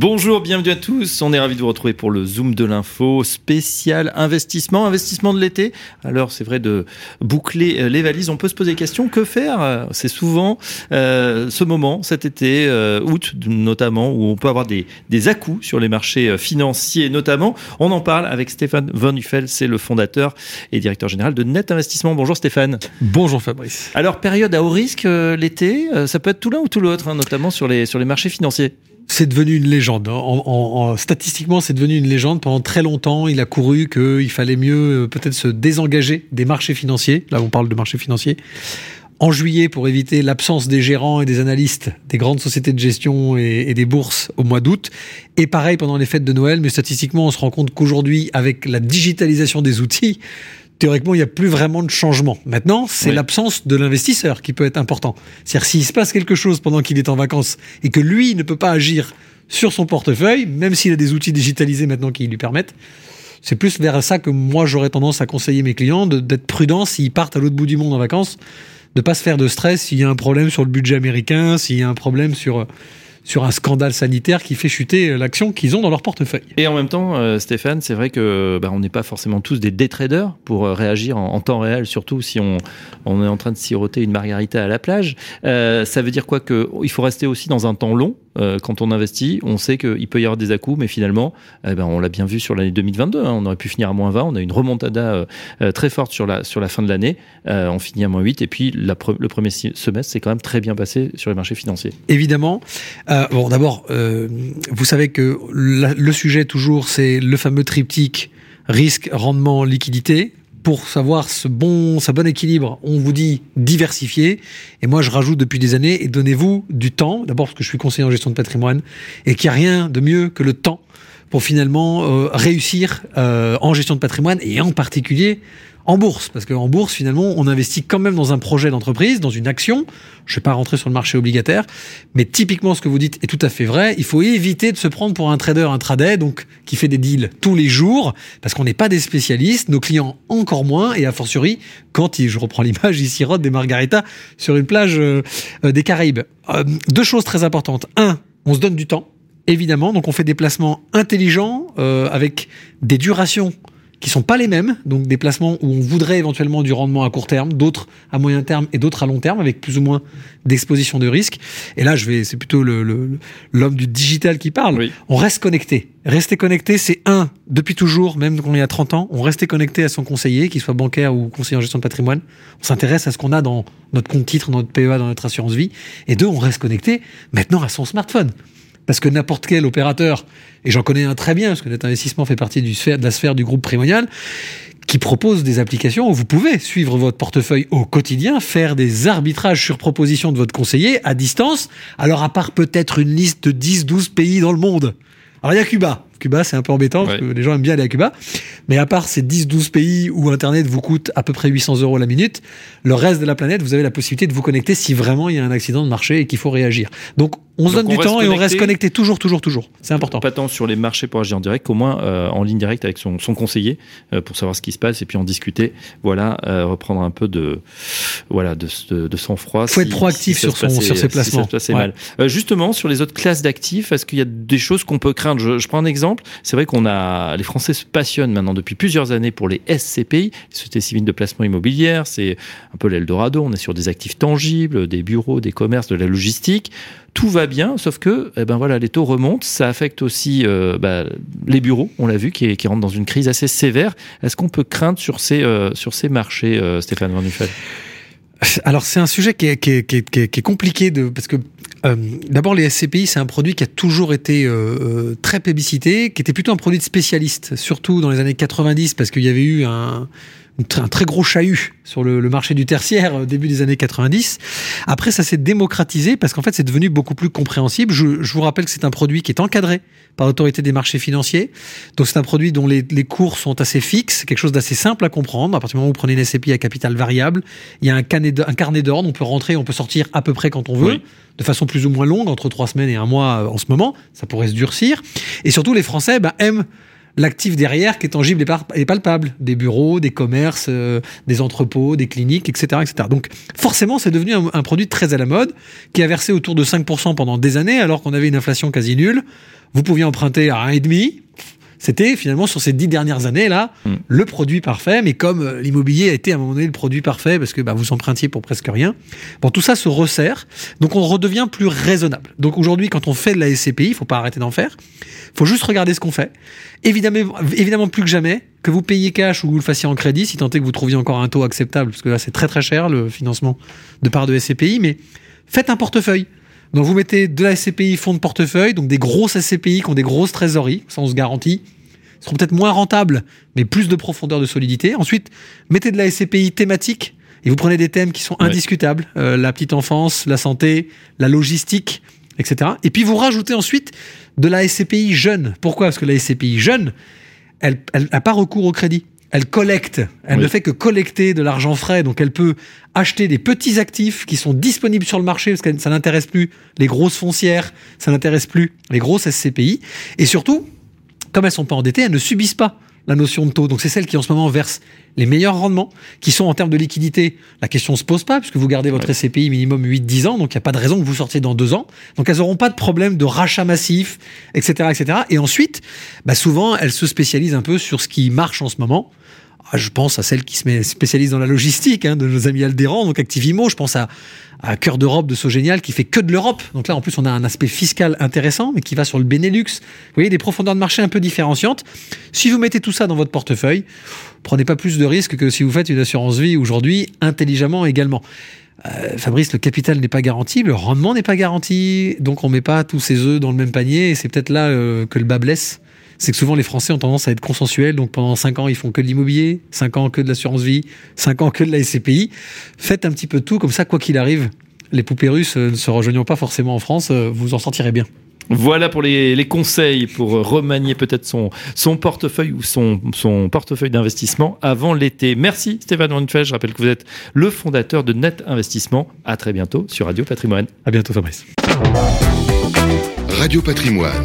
Bonjour, bienvenue à tous. On est ravis de vous retrouver pour le Zoom de l'info spécial investissement, investissement de l'été. Alors c'est vrai de boucler euh, les valises, on peut se poser la question, que faire? C'est souvent euh, ce moment, cet été, euh, août notamment, où on peut avoir des, des à-coups sur les marchés financiers notamment. On en parle avec Stéphane Von Uffel, c'est le fondateur et directeur général de Net Investissement. Bonjour Stéphane. Bonjour Fabrice. Alors période à haut risque l'été, ça peut être tout l'un ou tout l'autre, hein, notamment sur les, sur les marchés financiers c'est devenu une légende. En, statistiquement, c'est devenu une légende. Pendant très longtemps, il a couru qu'il fallait mieux euh, peut-être se désengager des marchés financiers. Là, on parle de marchés financiers. En juillet, pour éviter l'absence des gérants et des analystes des grandes sociétés de gestion et des bourses au mois d'août. Et pareil pendant les fêtes de Noël. Mais statistiquement, on se rend compte qu'aujourd'hui, avec la digitalisation des outils, théoriquement, il n'y a plus vraiment de changement. Maintenant, c'est l'absence de l'investisseur qui peut être important. C'est-à-dire, s'il se passe quelque chose pendant qu'il est en vacances et que lui ne peut pas agir sur son portefeuille, même s'il a des outils digitalisés maintenant qui lui permettent, c'est plus vers ça que moi j'aurais tendance à conseiller mes clients d'être prudents s'ils partent à l'autre bout du monde en vacances, de pas se faire de stress s'il y a un problème sur le budget américain, s'il y a un problème sur sur un scandale sanitaire qui fait chuter l'action qu'ils ont dans leur portefeuille. Et en même temps, euh, Stéphane, c'est vrai que bah, on n'est pas forcément tous des day traders pour euh, réagir en, temps réel, surtout si on, on, est en train de siroter une margarita à la plage. Euh, ça veut dire quoi qu'il faut rester aussi dans un temps long euh, quand on investit, on sait qu'il peut y avoir des à mais finalement, eh ben, on l'a bien vu sur l'année 2022. Hein. on aurait pu finir à moins 20. On a une remontada euh, euh, très forte sur la, sur la fin de l'année. on finit à moins 8. Et puis, le premier semestre, c'est quand même très bien passé sur les marchés financiers. Évidemment. bon, d'abord, vous savez que le sujet, toujours, c'est le fameux triptyque risque, rendement, liquidité pour savoir ce bon, bon équilibre, on vous dit diversifier. Et moi, je rajoute depuis des années et donnez-vous du temps. D'abord parce que je suis conseiller en gestion de patrimoine et qu'il n'y a rien de mieux que le temps pour finalement euh, réussir euh, en gestion de patrimoine et en particulier en bourse, parce qu'en bourse, finalement, on investit quand même dans un projet d'entreprise, dans une action. Je ne vais pas rentrer sur le marché obligataire, mais typiquement, ce que vous dites est tout à fait vrai. Il faut éviter de se prendre pour un trader intraday, donc qui fait des deals tous les jours, parce qu'on n'est pas des spécialistes, nos clients encore moins, et a fortiori, quand, je reprends l'image, ils sirotent des margaritas sur une plage euh, des Caraïbes. Deux choses très importantes. Un, on se donne du temps, évidemment, donc on fait des placements intelligents, avec des durations qui sont pas les mêmes, donc des placements où on voudrait éventuellement du rendement à court terme, d'autres à moyen terme et d'autres à long terme, avec plus ou moins d'exposition de risque. Et là, je vais, c'est plutôt l'homme le, du digital qui parle. On reste connecté. Rester connecté, c'est un, depuis toujours, même quand il y a 30 ans, on restait connecté à son conseiller, qu'il soit bancaire ou conseiller en gestion de patrimoine. On s'intéresse à ce qu'on a dans notre compte titre, dans notre PEA, dans notre assurance vie. Et deux, on reste connecté maintenant à son smartphone. Parce que n'importe quel opérateur, et j'en connais un très bien, parce que notre investissement fait partie du sphère, de la sphère du groupe Primonial, qui propose des applications où vous pouvez suivre votre portefeuille au quotidien, faire des arbitrages sur proposition de votre conseiller à distance, alors à part peut-être une liste de 10-12 pays dans le monde. Alors il y a Cuba, Cuba, c'est un peu embêtant, parce que les gens aiment bien aller à Cuba. Mais à part ces 10-12 pays où Internet vous coûte à peu près 800 euros la minute, le reste de la planète, vous avez la possibilité de vous connecter si vraiment il y a un accident de marché et qu'il faut réagir. Donc, on se donne du temps et on reste connecté toujours, toujours, toujours. C'est important. Pas tant sur les marchés pour agir en direct qu'au moins euh, en ligne directe avec son, conseiller euh, pour savoir ce qui se passe et puis en discuter. Voilà, euh, reprendre un peu de, voilà, de, de, sang-froid. Faut être proactif sur, son, sur ses placements. Si mal. justement, sur les autres classes d'actifs, est-ce qu'il y a des choses qu'on peut craindre? Je, je prends un exemple c'est vrai qu'on a, les Français se passionnent maintenant depuis plusieurs années pour les SCPI, les sociétés civiles de placement immobilière. C'est un peu l'Eldorado. On est sur des actifs tangibles, des bureaux, des commerces, de la logistique. Tout va bien, sauf que, eh ben voilà, les taux remontent. Ça affecte aussi euh, bah, les bureaux, on l'a vu, qui, qui, rentrent dans une crise assez sévère. Est-ce qu'on peut craindre sur ces, euh, marchés, euh, Stéphane Van Nuffel alors c'est un sujet qui est, compliqué parce que d'abord les SCPI c'est un produit qui a toujours été très publicité, qui était plutôt un produit de spécialiste, surtout dans les années 90 parce qu'il y avait eu un, un très gros chahut sur le, marché du tertiaire au début des années 90. Après, ça s'est démocratisé parce qu'en fait, c'est devenu beaucoup plus compréhensible. Je, je vous rappelle que c'est un produit qui est encadré par l'autorité des marchés financiers. Donc, c'est un produit dont les, les, cours sont assez fixes, quelque chose d'assez simple à comprendre. À partir du moment où vous prenez une SCPI à capital variable, il y a un, un carnet d'ordre, on peut rentrer, on peut sortir à peu près quand on veut. de façon plus ou moins longue, entre trois semaines et un mois euh, en ce moment. Ça pourrait se durcir. Et surtout, les Français bah, aiment l'actif derrière qui est tangible et, palpable, des bureaux, des commerces, euh, des entrepôts, des cliniques, etc., etc. Donc forcément, c'est devenu un, produit très à la mode qui a versé autour de 5% pendant des années alors qu'on avait une inflation quasi nulle. Vous pouviez emprunter à 1,5 c'était finalement sur ces dix dernières années là mm. le produit parfait. Mais comme euh, l'immobilier a été à un moment donné le produit parfait parce que bah, vous empruntiez pour presque rien, bon tout ça se resserre, donc on redevient plus raisonnable. Donc aujourd'hui, quand on fait de la SCPI, il faut pas arrêter d'en faire. Faut juste regarder ce qu'on fait. Évidemment, évidemment plus que jamais, que vous payiez cash ou vous le fassiez en crédit, si tant est que vous trouviez encore un taux acceptable, parce que là c'est très très cher le financement de part de SCPI, mais faites un portefeuille. Donc vous mettez de la SCPI fonds de portefeuille, donc des grosses SCPI qui ont des grosses trésoreries, ça on se garantit, seront peut-être moins rentables, mais plus de profondeur de solidité. Ensuite, mettez de la SCPI thématique et vous prenez des thèmes qui sont indiscutables, euh, la petite enfance, la santé, la logistique, etc. Et puis vous rajoutez ensuite de la SCPI jeune. Pourquoi? Parce que la SCPI jeune, elle n'a pas recours au crédit elle collecte, elle ne fait que collecter de l'argent frais, donc elle peut acheter des petits actifs qui sont disponibles sur le marché parce que ça n'intéresse plus les grosses foncières, ça n'intéresse plus les grosses SCPI, et surtout, comme elles sont pas endettées, elles ne subissent pas la notion de taux. Donc c'est celles qui en ce moment versent les meilleurs rendements, qui sont en termes de liquidité, la question se pose pas, puisque vous gardez votre SCPI minimum 8-10 ans, donc il n'y a pas de raison que vous sortiez dans deux ans. Donc elles n'auront pas de problème de rachat massif, etc. etc. Et ensuite, bah souvent, elles se spécialisent un peu sur ce qui marche en ce moment. Ah, je pense à celle qui se spécialise dans la logistique, hein, de nos amis Aldéran, donc Activimo. Je pense à, à Cœur d'Europe de Sogénial qui fait que de l'Europe. Donc là, en plus, on a un aspect fiscal intéressant, mais qui va sur le Benelux. Vous voyez, des profondeurs de marché un peu différenciantes. Si vous mettez tout ça dans votre portefeuille, prenez pas plus de risques que si vous faites une assurance vie aujourd'hui, intelligemment également. Euh, Fabrice, le capital n'est pas garanti, le rendement n'est pas garanti, donc on met pas tous ses œufs dans le même panier, et c'est peut-être là euh, que le bas blesse c'est que souvent les Français ont tendance à être consensuels, donc pendant 5 ans ils font que de l'immobilier, 5 ans que de l'assurance vie, 5 ans que de la SCPI. Faites un petit peu de tout, comme ça quoi qu'il arrive, les poupées russes euh, ne se rejoignant pas forcément en France, euh, vous en sentirez bien. Voilà pour les, conseils pour remanier peut-être son, son portefeuille ou son, son portefeuille d'investissement avant l'été. Merci Stéphane Ronfeld. Je rappelle que vous êtes le fondateur de Net Investissement. À très bientôt sur Radio Patrimoine. À bientôt Fabrice. Radio Patrimoine